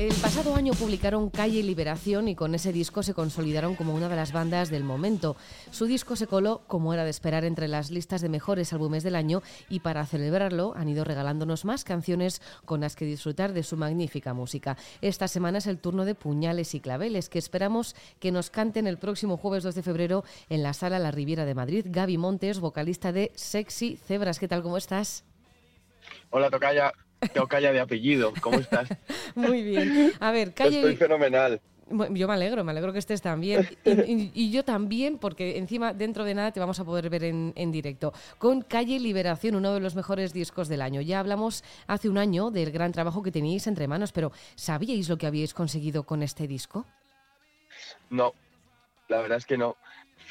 El pasado año publicaron Calle Liberación y con ese disco se consolidaron como una de las bandas del momento. Su disco se coló, como era de esperar, entre las listas de mejores álbumes del año y para celebrarlo han ido regalándonos más canciones con las que disfrutar de su magnífica música. Esta semana es el turno de Puñales y Claveles, que esperamos que nos canten el próximo jueves 2 de febrero en la sala La Riviera de Madrid. Gaby Montes, vocalista de Sexy Cebras. ¿Qué tal? ¿Cómo estás? Hola, Tocaya. Tocaya de apellido. ¿Cómo estás? Muy bien. A ver, Calle... Estoy fenomenal. Yo me alegro, me alegro que estés también. Y, y- y yo también, porque encima dentro de nada te vamos a poder ver en, en directo. Con Calle Liberación, uno de los mejores discos del año. Ya hablamos hace un año del gran trabajo que teníais entre manos, pero ¿sabíais lo que habíais conseguido con este disco? No, la verdad es que no.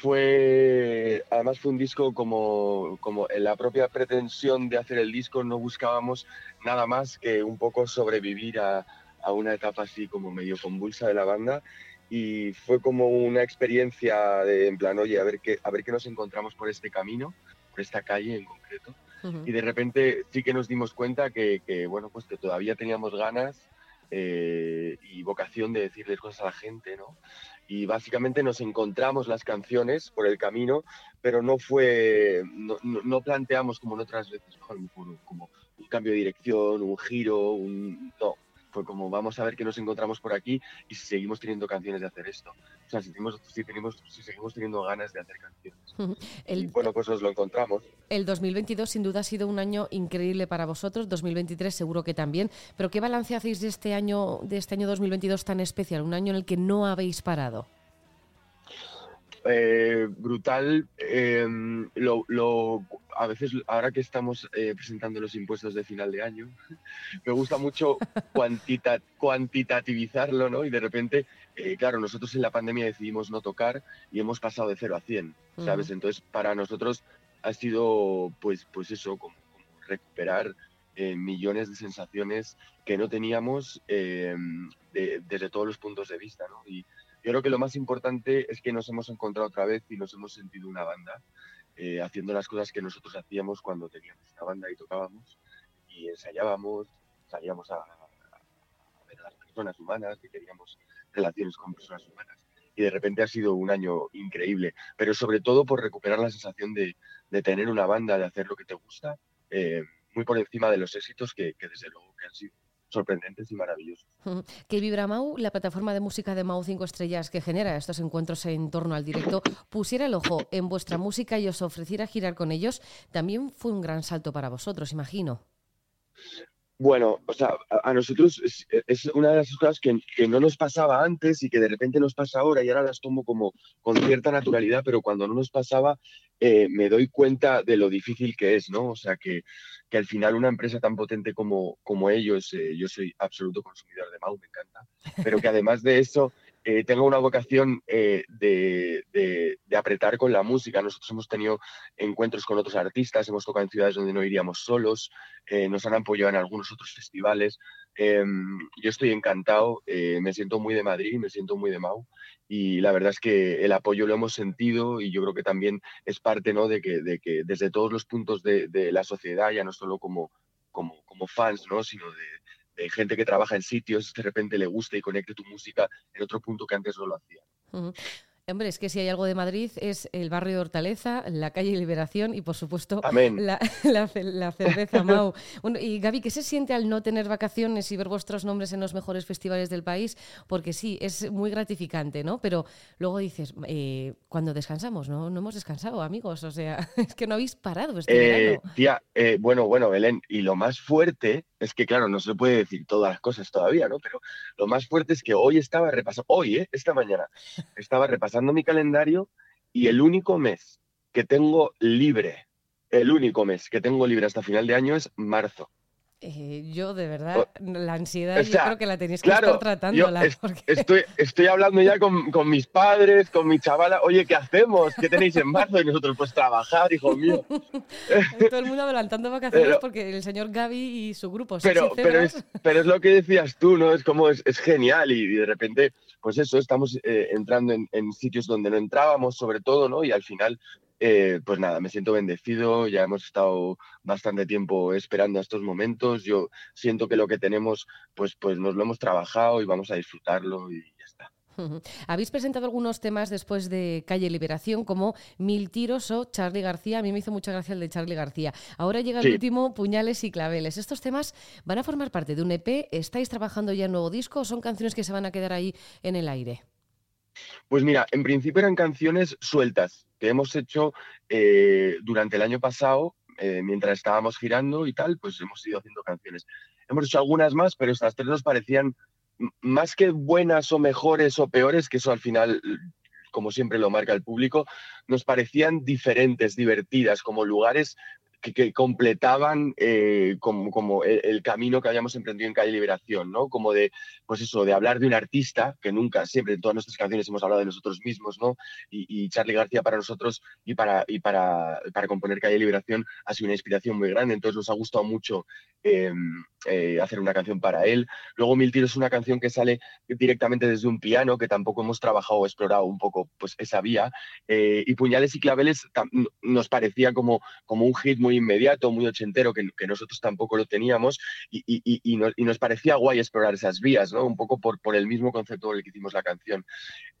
Fue, además fue un disco como, como en la propia pretensión de hacer el disco no buscábamos nada más que un poco sobrevivir a, a una etapa así como medio convulsa de la banda. Y fue como una experiencia de en plan, oye, a ver qué, a ver qué nos encontramos por este camino, por esta calle en concreto. Y de repente sí que nos dimos cuenta que, que, bueno pues que todavía teníamos ganas eh, y vocación de decirles cosas a la gente no y básicamente nos encontramos las canciones por el camino pero no fue no, no- planteamos como en otras veces como un cambio de dirección un giro un no fue como vamos a ver qué nos encontramos por aquí y si seguimos teniendo canciones de hacer esto o sea si tenemos si tenemos si seguimos teniendo ganas de hacer canciones. Y El, bueno pues nos lo encontramos. El 2022 sin duda ha sido un año increíble para vosotros, 2023 seguro que también, pero ¿qué balance hacéis de este año, de este año 2022 tan especial, un año en el que no habéis parado? Eh, brutal. eh, lo, lo- a veces, ahora que estamos eh, presentando los impuestos de final de año, me gusta mucho cuantita- cuantitativizarlo, ¿no? Y de repente, eh, claro, nosotros en la pandemia decidimos no tocar y hemos pasado de 0 a 100, ¿sabes? Entonces, para nosotros ha sido, pues, pues eso, como, como recuperar eh, millones de sensaciones que no teníamos eh, de- desde todos los puntos de vista, ¿no? Y, yo creo que lo más importante es que nos hemos encontrado otra vez y nos hemos sentido una banda, eh, haciendo las cosas que nosotros hacíamos cuando teníamos una banda y tocábamos y ensayábamos, salíamos a, ver a las personas humanas, que queríamos relaciones con personas humanas. Y de repente ha sido un año increíble, pero sobre todo por recuperar la sensación de, de tener una banda, de hacer lo que te gusta, eh, muy por encima de los éxitos que, que desde luego que han sido sorprendentes y maravillosos. Que Vibra Mau, la plataforma de música de Mau 5 Estrellas que genera estos encuentros en torno al directo, pusiera el ojo en vuestra música y os ofreciera girar con ellos, también fue un gran salto para vosotros, imagino. Bueno, o sea, a, nosotros es, una de esas cosas que, que no nos pasaba antes y que de repente nos pasa ahora y ahora las tomo como con cierta naturalidad, pero cuando no nos pasaba eh, me doy cuenta de lo difícil que es, ¿no? O sea, que, que al final una empresa tan potente como, como ellos, eh, yo soy absoluto consumidor de Mau, me encanta, pero que además de eso eh, tenga una vocación eh, de, de- de apretar con la música. Nosotros hemos tenido encuentros con otros artistas, hemos tocado en ciudades donde no iríamos solos, eh, nos han apoyado en algunos otros festivales. Eh, yo estoy encantado, eh, me siento muy de Madrid, me siento muy de Mau y la verdad es que el apoyo lo hemos sentido y yo creo que también es parte ¿no? de, que, de que desde todos los puntos de la sociedad, ya no solo como, como, como fans, ¿no? sino de, de gente que trabaja en sitios, de repente le guste y conecte tu música en otro punto que antes no lo hacía. Hombre, es que si hay algo de Madrid es el barrio de Hortaleza, la calle Liberación y, por supuesto, la, la ce- la cerveza Mau. Bueno, y Gaby, ¿qué se siente al no tener vacaciones y ver vuestros nombres en los mejores festivales del país? Porque sí, es muy gratificante, ¿no? Pero luego dices, eh, cuando descansamos, ¿no? No hemos descansado, amigos. O sea, es que no habéis parado este Eh, verano. tía, eh, bueno, bueno, Belén, y lo más fuerte es que, claro, no se puede decir todas las cosas todavía, ¿no? Pero lo más fuerte es que hoy estaba repasando, hoy, ¿eh? Esta mañana, estaba repasando mi calendario y el único mes que tengo libre, el único mes que tengo libre hasta final de año es marzo. Eh, yo, de verdad, la ansiedad o sea, yo creo que la tenéis que Claro, estar tratándola. es- porque estoy, estoy hablando ya con, con mis padres, con mi chavala, oye, ¿qué hacemos? ¿Qué tenéis en marzo? Y nosotros, pues trabajar, hijo mío. todo el mundo adelantando vacaciones Pero- porque el señor Gaby y su grupo Pero, pero, es, pero es lo que decías tú, ¿no? Es como, es, es genial y, de repente, pues eso, estamos eh, entrando en, en sitios donde no entrábamos, sobre todo, ¿no? Y al final, eh, pues nada, me siento bendecido, ya hemos estado bastante tiempo esperando a estos momentos, yo siento que lo que tenemos, pues, pues nos lo hemos trabajado y vamos a disfrutarlo y ya está. Habéis presentado algunos temas después de Calle Liberación, como Mil Tiros o Charlie García. A mí me hizo mucha gracia el de Charlie García. Ahora llega el Sí. último, Puñales y Claveles. ¿Estos temas van a formar parte de un EP? ¿Estáis trabajando ya en nuevo disco o son canciones que se van a quedar ahí en el aire? Pues mira, en principio eran canciones sueltas que hemos hecho eh, durante el año pasado, eh, mientras estábamos girando y tal, pues hemos ido haciendo canciones. Hemos hecho algunas más, pero estas tres nos parecían más que buenas o mejores o peores, que eso al final, como siempre lo marca el público, nos parecían diferentes, divertidas, como lugares que, completaban eh, como, como el, el camino que habíamos emprendido en Calle Liberación, ¿no? Como de, pues eso, de hablar de un artista, que nunca, siempre en todas nuestras canciones hemos hablado de nosotros mismos, ¿no? Y, y Charlie García para nosotros y para, y para, para componer Calle Liberación ha sido una inspiración muy grande, entonces nos ha gustado mucho eh, eh, hacer una canción para él. Luego Mil Tiros es una canción que sale directamente desde un piano, que tampoco hemos trabajado o explorado un poco pues, esa vía. Eh, y Puñales y Claveles nos parecía como, como un hit muy inmediato, muy ochentero, que, nosotros tampoco lo teníamos, y, y nos parecía guay explorar esas vías, ¿no? Un poco por, por el mismo concepto por el que hicimos la canción.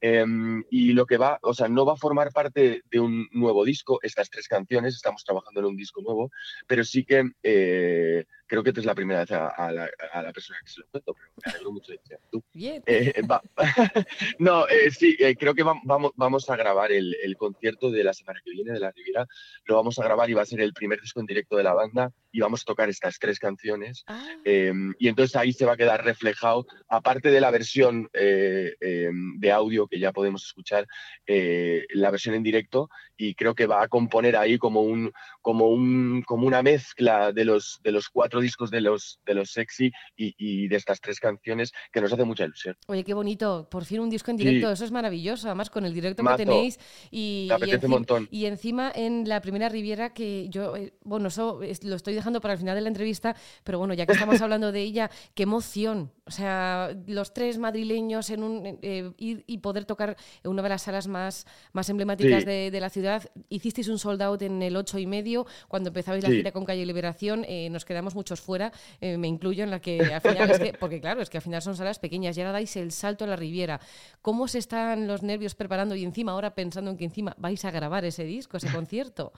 Em, y lo que va, o sea, no va a formar parte de un nuevo disco, estas tres canciones, estamos trabajando en un disco nuevo, pero sí que eh, creo que esta es la primera vez a, a la, a la persona que se lo cuento, pero me alegro mucho de tú. Bien. Eh, va- no, eh, sí, eh, creo que vam- vamos, vamos a grabar el, el concierto de la semana que viene de la Riviera. Lo vamos a grabar y va a ser el primer disco en directo de la banda y vamos a tocar estas tres canciones. Ah, Eh, y entonces ahí se va a quedar reflejado, aparte de la versión eh, de audio que ya podemos escuchar, la versión en directo, y creo que va a componer ahí como un, como un, como una mezcla de los, de los cuatro discos de los, de los sexy y, y de estas tres canciones que nos hace mucha ilusión. Oye, qué bonito. Por fin un disco en Sí. directo. Eso es maravilloso. Además, con el directo que tenéis. Y, Me apetece y un montón. y encima en la primera Riviera, que yo, eh, bueno, eso es- lo estoy dejando para el final de la entrevista, pero bueno, ya que estamos hablando de ella, qué emoción. O sea, los tres madrileños en un, eh, ir y poder tocar en una de las salas más, más emblemáticas Sí. de, de la ciudad. Hicisteis un sold out en el 8 y medio, cuando empezabais la gira con Calle Liberación, eh, nos quedamos muchos fuera, eh, me incluyo en la que al final es que, porque claro, es que al final son salas pequeñas y ahora dais el salto a la Riviera. ¿Cómo se están los nervios preparando y encima ahora pensando en que encima vais a grabar ese disco, ese concierto?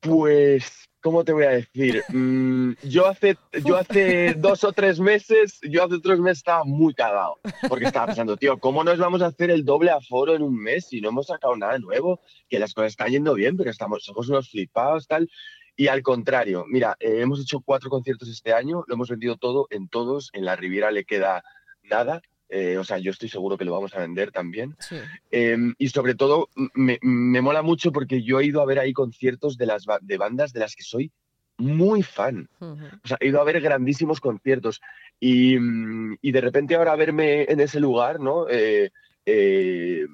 Pues, ¿cómo te voy a decir? Mm, yo, hace, yo hace dos o tres meses, yo hace tres meses estaba muy cagado, porque estaba pensando, tío, ¿cómo nos vamos a hacer el doble aforo en un mes si no hemos sacado nada nuevo? Que las cosas están yendo bien, pero estamos, somos unos flipados, tal. Y al contrario, mira, eh, hemos hecho cuatro conciertos este año, lo hemos vendido todo en todos, en la Riviera le queda nada, eh, o sea, yo estoy seguro que lo vamos a vender también. Sí. Eh, y sobre todo, me, me mola mucho porque yo he ido a ver ahí conciertos de, las, de bandas de las que soy muy fan. O sea, he ido a ver grandísimos conciertos. Y, mm, y de repente ahora verme en ese lugar, ¿no? Eh, eh,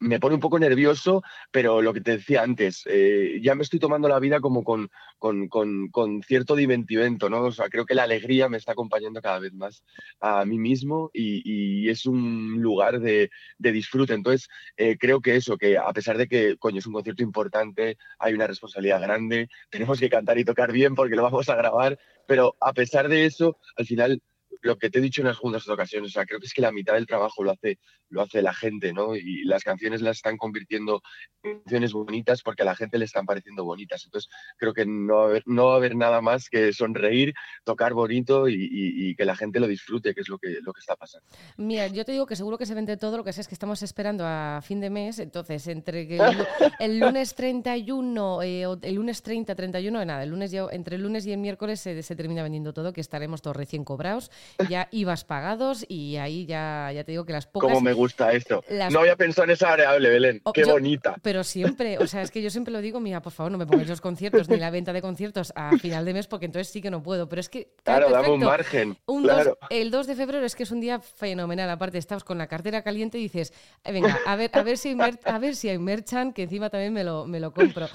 me pone un poco nervioso, pero lo que te decía antes, eh, ya me estoy tomando la vida como con, con, con- con cierto divertimento, ¿no? O sea, creo que la alegría me está acompañando cada vez más a mí mismo y, y es un lugar de, de disfrute. Entonces, eh, creo que eso, que a pesar de que, coño, es un concierto importante, hay una responsabilidad grande, tenemos que cantar y tocar bien porque lo vamos a grabar, pero a pesar de eso, al final, lo que te he dicho en las juntas ocasiones, o sea, creo que es que la mitad del trabajo lo hace, lo hace la gente, ¿no? Y las canciones las están convirtiendo en canciones bonitas porque a la gente le están pareciendo bonitas. Entonces, creo que no va a haber, no va a haber nada más que sonreír, tocar bonito y, y- y que la gente lo disfrute, que es lo que, lo que está pasando. Mira, yo te digo que seguro que se vende todo, lo que sé es que estamos esperando a fin de mes, entonces entre el, el lunes 31, eh, el lunes 30, 31, nada, el lunes ya- entre el lunes y el miércoles se, se termina vendiendo todo, que estaremos todos recién cobrados ya ibas pagados y ahí ya, ya te digo que las pocas... Cómo me gusta esto. las- No había pensado en esa variable, Belén. Oh, Qué yo- bonita. Pero siempre, o sea, es que yo siempre lo digo, mira, por favor, no me pongáis los conciertos ni la venta de conciertos a final de mes porque entonces sí que no puedo. Pero es que... Claro, dame un margen. Un claro. dos- el 2 de febrero es que es un día fenomenal. Aparte, estás con la cartera caliente y dices, "Eh, venga, a ver, a ver si hay, mer- a ver si hay merchan, que encima también me lo, me lo compro.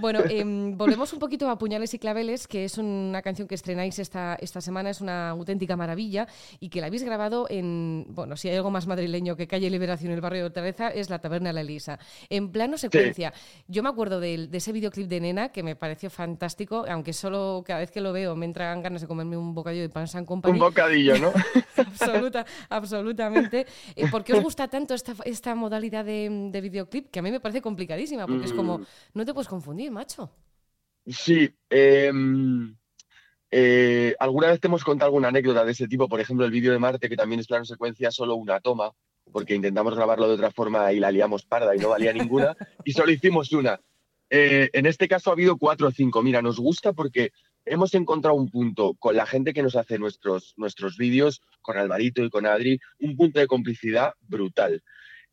Bueno, em, volvemos un poquito a Puñales y Claveles, que es una canción que estrenáis esta, esta semana, es una auténtica maravilla y que la habéis grabado en, bueno, si hay algo más madrileño que Calle Liberación en el barrio de Hortaleza, es la Taberna La Elisa. En plano secuencia. Yo me acuerdo de, ese videoclip de Nena que me pareció fantástico, aunque solo cada vez que lo veo me entran ganas de comerme un bocadillo de pan San Company. Un bocadillo, ¿no? Absoluta, absolutamente. Eh, ¿Por qué os gusta tanto esta, esta modalidad de, de videoclip? Que a mí me parece complicadísima, porque es como, Mm. no te puedes confundir, macho. Sí. em, eh, alguna vez te hemos contado alguna anécdota de ese tipo, por ejemplo, el vídeo de Marte, que también es plano secuencia, solo una toma, porque intentamos grabarlo de otra forma y la liamos parda y no valía ninguna, y solo hicimos una. Eh, en este caso ha habido cuatro o cinco. Mira, nos gusta porque hemos encontrado un punto con la gente que nos hace nuestros, nuestros vídeos, con Alvarito y con Adri, un punto de complicidad brutal.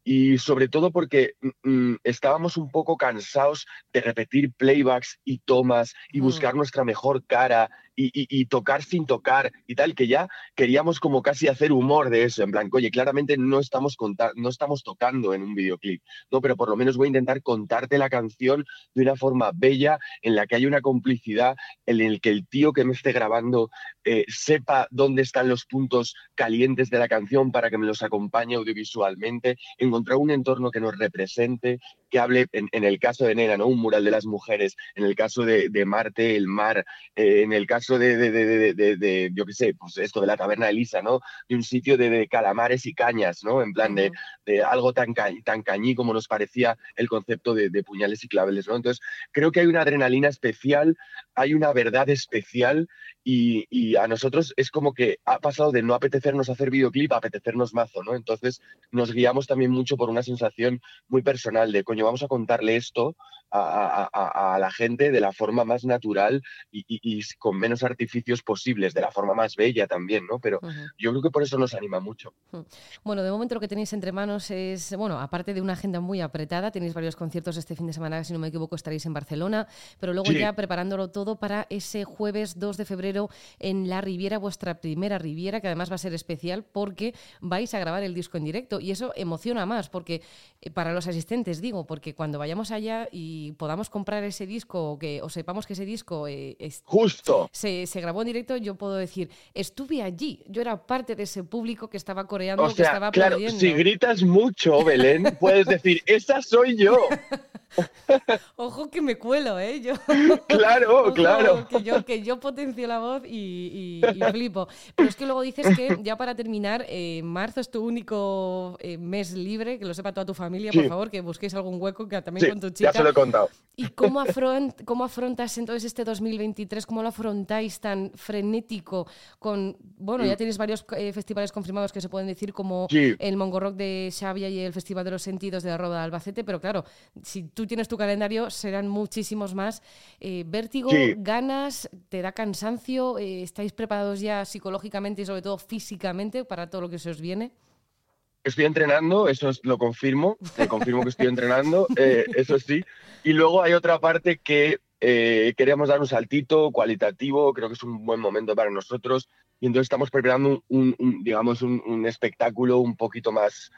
Y sobre todo porque mm, mm, estábamos un poco cansados de repetir playbacks y tomas y Mm. buscar nuestra mejor cara y, y- y tocar sin tocar y tal, que ya queríamos como casi hacer humor de eso, en plan, oye, claramente no estamos, no estamos tocando en un videoclip, ¿no? Pero por lo menos voy a intentar contarte la canción de una forma bella, en la que hay una complicidad, en el que el tío que me esté grabando eh, sepa dónde están los puntos calientes de la canción para que me los acompañe audiovisualmente, encontrar un entorno que nos represente, que hable, en, en el caso de Nena, ¿no? Un mural de las mujeres, en el caso de, de Marte, el mar, eh, en el caso de, de, de, de- de- yo qué sé, pues esto de la taberna de Elisa, ¿no? De un sitio de, calamares y cañas, ¿no? En plan de, Ujú. de algo tan, ca- tan cañí como nos parecía el concepto de, de puñales y claveles, ¿no? Entonces, creo que hay una adrenalina especial, hay una verdad especial y, y a nosotros es como que ha pasado de no apetecernos hacer videoclip a apetecernos mazo, ¿no? Entonces, nos guiamos también mucho por una sensación muy personal de, coño, vamos a contarle esto a, a- a- a la gente de la forma más natural y, y- y con menos artificios posibles, de la forma más bella también, ¿no? Pero yo creo que por eso nos anima mucho. Bueno, de momento lo que tenéis entre manos es, bueno, aparte de una agenda muy apretada, tenéis varios conciertos este fin de semana, si no me equivoco, estaréis en Barcelona, pero luego Sí. ya preparándolo todo para ese jueves 2 de febrero en La Riviera, vuestra primera Riviera, que además va a ser especial porque vais a grabar el disco en directo y eso emociona más, porque eh, para los asistentes digo, porque cuando vayamos allá y podamos comprar ese disco o, que, o sepamos que ese disco eh, es- Justo. Se, se grabó en directo, yo puedo decir, estuve allí, yo era parte de ese público que estaba coreando, O que estaba claro, aplaudiendo. si gritas mucho, Belén, puedes decir, esa soy yo. Ojo que me cuelo, ¿eh? Yo, Claro, Ojo, claro. Que yo, que yo potencio la voz y, y- y flipo. Pero es que luego dices que, ya para terminar, eh, marzo es tu único eh, mes libre, que lo sepa toda tu familia, por favor, que busquéis algún hueco que también Sí, con tu ya chica. se lo he contado. ¿Y cómo, afront- cómo afrontas entonces este 2023? ¿Cómo lo afrontáis tan frenético? Con, bueno, ya tienes varios eh, festivales confirmados que se pueden decir, como Mm. El Mongo Rock de Xavia y el Festival de los Sentidos de la Roda de Albacete, pero claro, si tú tienes tu calendario, serán muchísimos más. Eh, ¿Vértigo, Sí. ganas, te da cansancio? Eh, ¿Estáis preparados ya psicológicamente y sobre todo físicamente para todo lo que se os viene? Estoy entrenando, eso es- lo confirmo, te confirmo que estoy entrenando, eh, eso sí. Y luego hay otra parte que eh, queríamos dar un saltito cualitativo, creo que es un buen momento para nosotros, y entonces estamos preparando un, un- digamos, un, un espectáculo un poquito más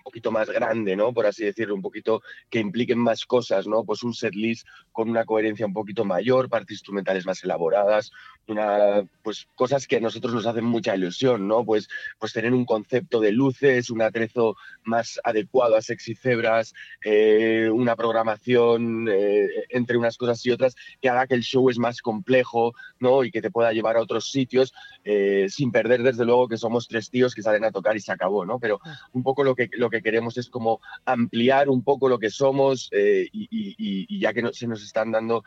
un poquito más grande, ¿no? Por así decirlo, un poquito que impliquen más cosas, ¿no? Pues un setlist con una coherencia un poquito mayor, partes instrumentales más elaboradas, una, pues cosas que a nosotros nos hacen mucha ilusión, ¿no? Pues pues tener un concepto de luces, un atrezo más adecuado a Sexy Cebras, eh, una programación eh, entre unas cosas y otras que haga que el show es más complejo, ¿no? Y que te pueda llevar a otros sitios eh, sin perder, desde luego, que somos tres tíos que salen a tocar y se acabó, ¿no? Pero un poco lo que, lo que queremos es como ampliar un poco lo que somos y, y- y- y ya que no- se nos están dando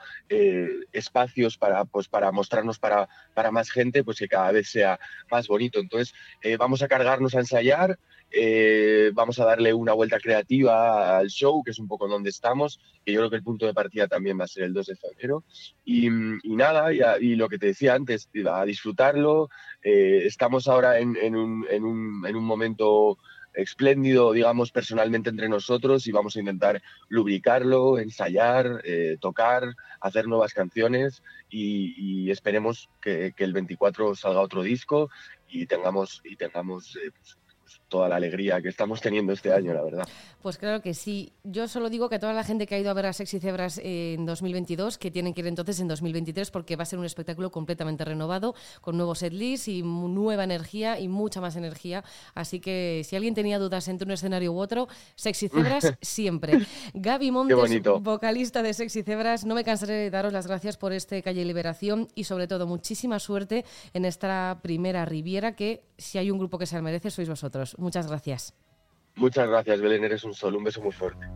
espacios para, pues, para mostrarnos para, para más gente, pues que cada vez sea más bonito. Entonces, eh, vamos a cargarnos a ensayar, eh, vamos a darle una vuelta creativa al show, que es un poco donde estamos, que yo creo que el punto de partida también va a ser el 2 de febrero. Y, nada, y, lo que te decía antes, a disfrutarlo. Eh, estamos ahora en un- en un momento espléndido, digamos, personalmente entre nosotros y vamos a intentar lubricarlo, ensayar, eh, tocar, hacer nuevas canciones y, esperemos que, el 24 salga otro disco y tengamos, y tengamos eh, pues, toda la alegría que estamos teniendo este año, la verdad. Pues claro que sí. Yo solo digo que a toda la gente que ha ido a ver a Sexy Cebras en 2022, que tienen que ir entonces en 2023 porque va a ser un espectáculo completamente renovado, con nuevos setlist y nueva energía y mucha más energía. Así que si alguien tenía dudas entre un escenario u otro, Sexy Cebras siempre. Gaby Montes, vocalista de Sexy Cebras, no me cansaré de daros las gracias por este Calle Liberación y sobre todo muchísima suerte en esta primera Riviera que si hay un grupo que se merece sois vosotros. Muchas gracias. Muchas gracias, Belén, eres un sol, un beso muy fuerte.